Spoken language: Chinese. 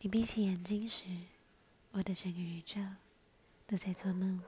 你闭起眼睛时我的整个宇宙都在做梦。